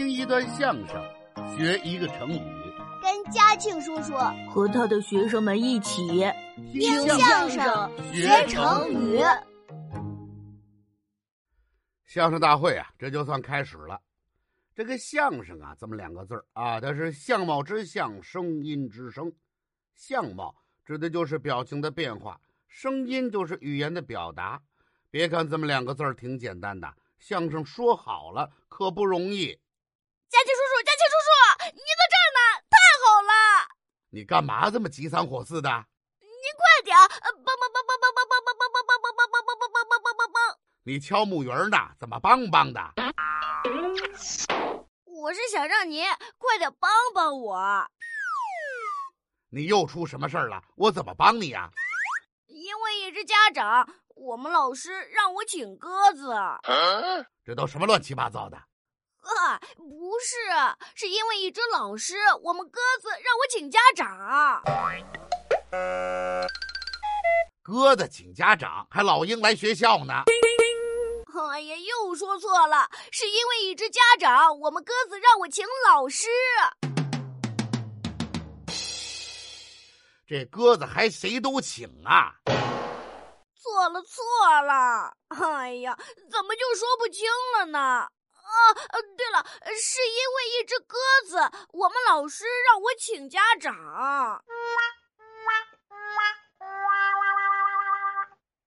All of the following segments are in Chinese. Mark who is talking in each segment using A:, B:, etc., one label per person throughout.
A: 听一段相声，学一个成语，
B: 跟嘉庆叔叔
C: 和他的学生们一起
B: 听相声学成语。
A: 相声大会啊，这就算开始了。这个相声啊，这么两个字儿啊，它是相貌之相，声音之声。相貌指的就是表情的变化，声音就是语言的表达。别看这么两个字儿挺简单的，相声说好了可不容易。
B: 佳琪叔叔，佳琪叔叔，你在这儿呢，太好了！
A: 你干嘛这么急三火四的？
B: 您快点！梆梆梆梆梆梆梆梆梆梆梆梆梆梆梆梆梆梆梆！
A: 你敲木鱼呢？怎么帮帮的？
B: 我是想让您快点帮帮我。
A: 你又出什么事儿了？我怎么帮你呀？
B: 因为一只家长，我们老师让我请鸽子。
A: 这都什么乱七八糟的？
B: 啊，不是，是因为一只老师，我们鸽子让我请家长。
A: 鸽子请家长，还老鹰来学校呢？
B: 哎呀，又说错了，是因为一只家长，我们鸽子让我请老师。
A: 这鸽子还谁都请啊？
B: 错了，错了！哎呀，怎么就说不清了呢？啊，呃，对了，是因为一只鸽子，我们老师让我请家长。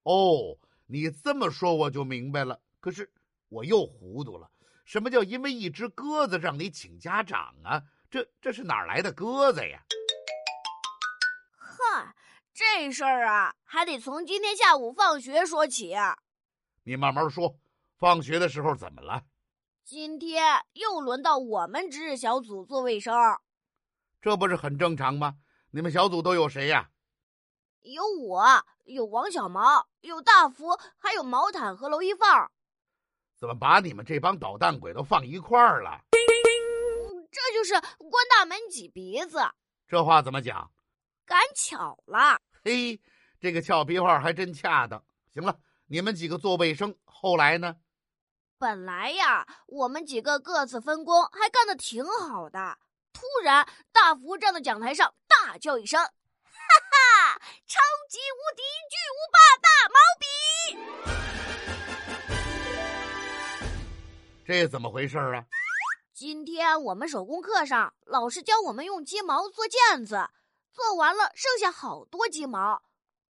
A: 哦，你这么说我就明白了。可是我又糊涂了，什么叫因为一只鸽子让你请家长啊？这这是哪来的鸽子呀？
B: 哼，这事儿啊，还得从今天下午放学说起。
A: 你慢慢说，放学的时候怎么了？
B: 今天又轮到我们值日小组做卫生，
A: 这不是很正常吗？你们小组都有谁呀？
B: 有我，有王小毛，有大福，还有毛毯和娄一凤。
A: 怎么把你们这帮捣蛋鬼都放一块儿了？
B: 这就是关大门挤鼻子。
A: 这话怎么讲？
B: 赶巧了。
A: 嘿，这个俏皮话还真恰当。行了，你们几个做卫生，后来呢？
B: 本来呀，我们几个各自分工，还干得挺好的。突然，大福站在讲台上大叫一声：“哈哈！超级无敌巨无霸大毛
A: 笔！”这怎么回事啊？
B: 今天我们手工课上，老师教我们用鸡毛做毽子，做完了剩下好多鸡毛，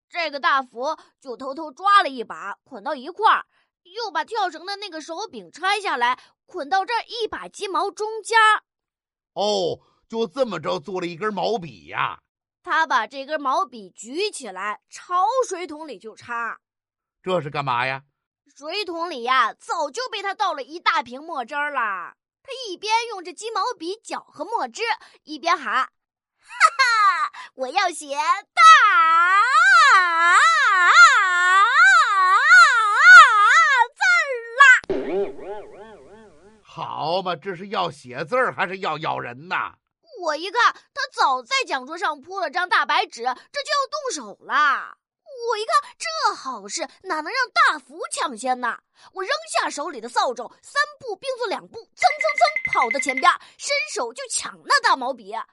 B: 这个大福就偷偷抓了一把，捆到一块儿。又把跳绳的那个手柄拆下来，捆到这一把鸡毛中间。
A: 哦，就这么着做了一根毛笔呀。
B: 他把这根毛笔举起来，朝水桶里就插。
A: 这是干嘛呀？
B: 水桶里呀，早就被他倒了一大瓶墨汁了。他一边用着鸡毛笔搅和墨汁，一边喊：“哈哈，我要写大。”
A: 好嘛，这是要写字儿还是要咬人呐？
B: 我一看，他早在讲桌上铺了张大白纸，这就要动手了。我一看，这好事哪能让大福抢先呢？我扔下手里的扫帚，三步并作两步，蹭蹭蹭跑到前边，伸手就抢那大毛笔，让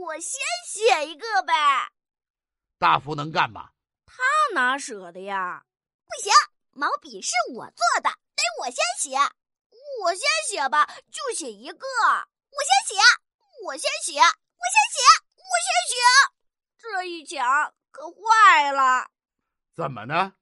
B: 我先写一个呗。
A: 大福能干吗？
B: 他哪舍得呀？不行，毛笔是我做的，得我先写。我先写吧，就写一个。我先写，我先写，我先写，我先写。这一抢可坏了。
A: 怎么呢？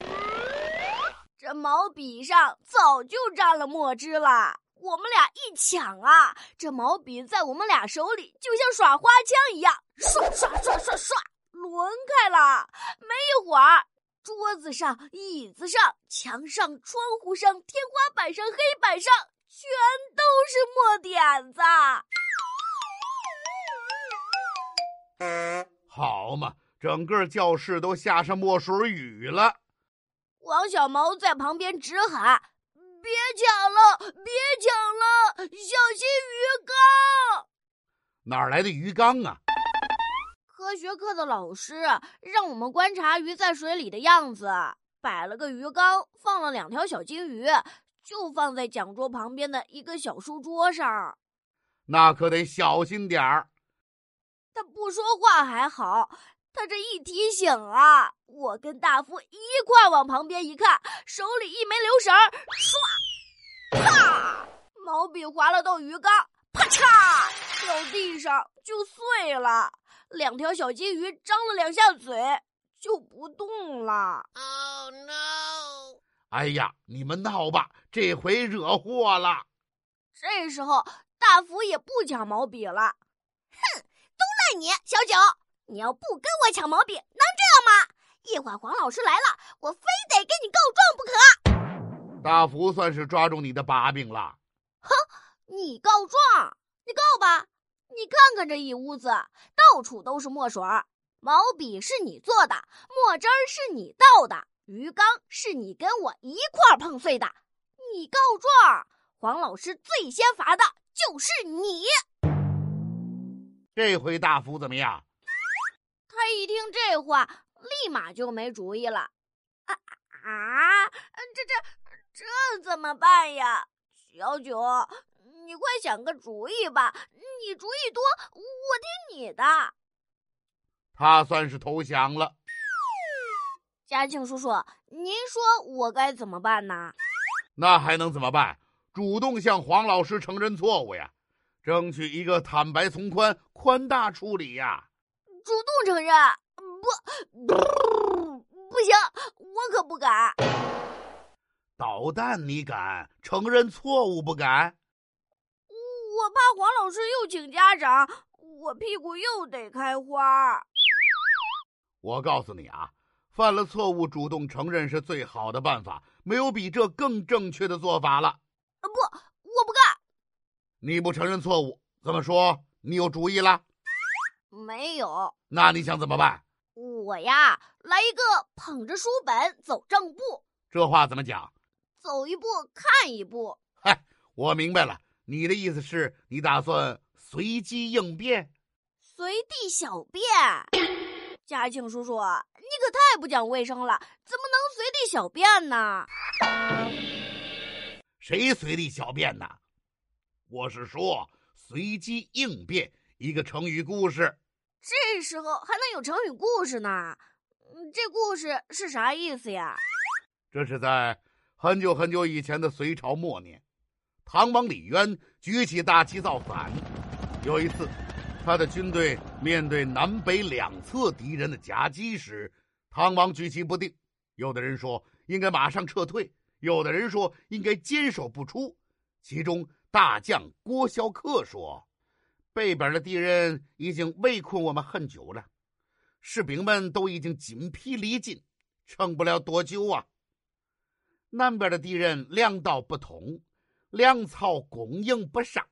B: 这毛笔上早就沾了墨汁了。我们俩一抢啊，这毛笔在我们俩手里就像耍花枪一样，刷刷刷刷刷，轮开了。没一会儿，桌子上、椅子上、墙上、窗户上、天花板上、黑板上。全都是墨点子，
A: 好嘛，整个教室都下上墨水雨了。
B: 王小毛在旁边直喊：“别抢了，别抢了，小心鱼缸！”
A: 哪来的鱼缸啊？
B: 科学课的老师让我们观察鱼在水里的样子，摆了个鱼缸，放了两条小金鱼。就放在讲桌旁边的一个小书桌上。
A: 那可得小心点儿。
B: 他不说话还好，他这一提醒啊，我跟大福一块往旁边一看，手里一没留神，唰，啪，毛笔划了到鱼缸，啪嚓，掉地上就碎了。两条小金鱼张了两下嘴，就不动了。Oh
A: no！哎呀，你们闹吧，这回惹祸了。
B: 这时候，大福也不抢毛笔了。
D: 哼，都赖你，小九！你要不跟我抢毛笔，能这样吗？一会儿黄老师来了，我非得跟你告状不可。
A: 大福算是抓住你的把柄了。
B: 哼，你告状，你告吧。你看看这一屋子，到处都是墨水儿，毛笔是你做的，墨汁儿是你倒的，鱼缸是你跟我一块儿碰碎的。你告状，黄老师最先罚的就是你。
A: 这回大福怎么样？
B: 他一听这话，立马就没主意了。啊啊！这这这怎么办呀，小九？你快想个主意吧！你主意多，我听你的。
A: 他算是投降了。
B: 嘉庆叔叔，您说我该怎么办呢？
A: 那还能怎么办？主动向黄老师承认错误呀，争取一个坦白从宽、宽大处理呀。
B: 主动承认？不，不行，我可不敢。
A: 捣蛋你敢？承认错误不敢？
B: 我怕黄老师又请家长，我屁股又得开花。
A: 我告诉你啊，犯了错误主动承认是最好的办法，没有比这更正确的做法了。
B: 不，我不干。
A: 你不承认错误，怎么说？你有主意了？
B: 没有。
A: 那你想怎么办？
B: 我呀，来一个捧着书本走正步。
A: 这话怎么讲？
B: 走一步看一步。
A: 嗨，我明白了。你的意思是你打算随机应变，
B: 随地小便？嘉庆叔叔，你可太不讲卫生了，怎么能随地小便呢？
A: 谁随地小便呢？我是说随机应变，一个成语故事。
B: 这时候还能有成语故事呢？这故事是啥意思呀？
A: 这是在很久很久以前的隋朝末年。唐王李渊举起大旗造反。有一次，他的军队面对南北两侧敌人的夹击时，唐王举棋不定。有的人说应该马上撤退，有的人说应该坚守不出。其中大将郭孝恪说：“北边的敌人已经围困我们很久了，士兵们都已经筋疲力尽，撑不了多久啊。南边的敌人粮道不通。”粮草供应不上，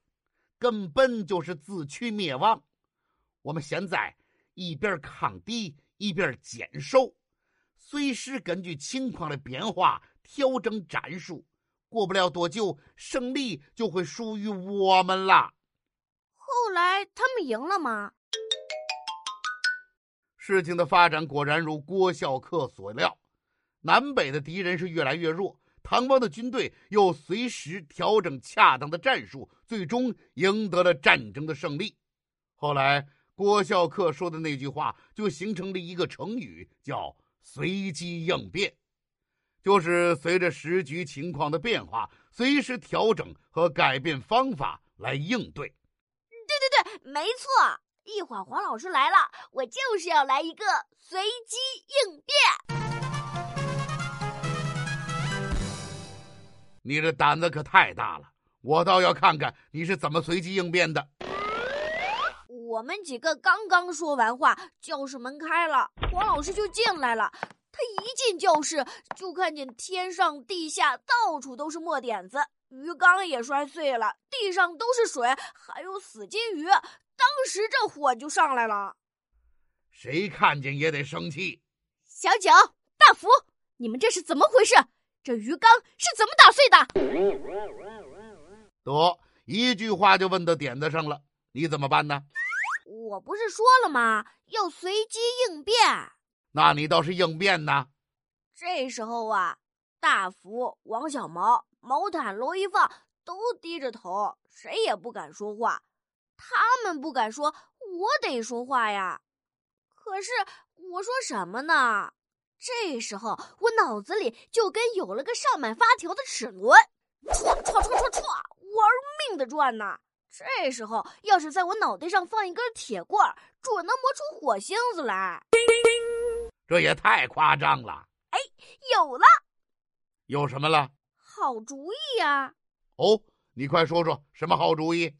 A: 根本就是自取灭亡。我们现在一边抗敌，一边坚守，随时根据情况的变化调整战术。过不了多久，胜利就会属于我们了。
B: 后来他们赢了吗？
A: 事情的发展果然如郭孝恪所料，南北的敌人是越来越弱。唐王的军队又随时调整恰当的战术，最终赢得了战争的胜利。后来，郭孝恪说的那句话就形成了一个成语，叫“随机应变”，就是随着时局情况的变化，随时调整和改变方法来应对。
B: 对对对，没错。一会儿黄老师来了，我就是要来一个随机应变。
A: 你这胆子可太大了，我倒要看看你是怎么随机应变的。
B: 我们几个刚刚说完话，教室门开了，黄老师就进来了。他一进教室，就看见天上地下到处都是墨点子，鱼缸也摔碎了，地上都是水，还有死金鱼。当时这火就上来了。
A: 谁看见也得生气。
B: 小九、大福，你们这是怎么回事？这鱼缸是怎么打碎的？
A: 得一句话就问到点子上了，你怎么办呢？
B: 我不是说了吗？要随机应变。
A: 那你倒是应变呢。
B: 这时候啊，大福、王小毛毛毯罗一放，都低着头，谁也不敢说话。他们不敢说，我得说话呀。可是我说什么呢？这时候我脑子里就跟有了个上满发条的齿轮，唰唰唰唰唰，玩命的转呢。这时候要是在我脑袋上放一根铁棍，准能磨出火星子来。
A: 这也太夸张了。
B: 哎，有了，
A: 有什么了？
B: 好主意呀！
A: 哦，你快说说什么好主意？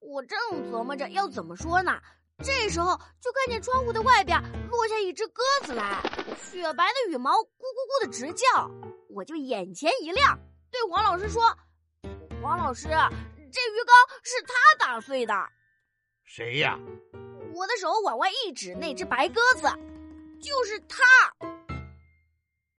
B: 我正琢磨着要怎么说呢。这时候，就看见窗户的外边落下一只鸽子来，雪白的羽毛咕咕咕的直叫，我就眼前一亮，对王老师说：“王老师，这鱼缸是他打碎的。”
A: 谁呀？
B: 我的手往外一指，那只白鸽子，就是他。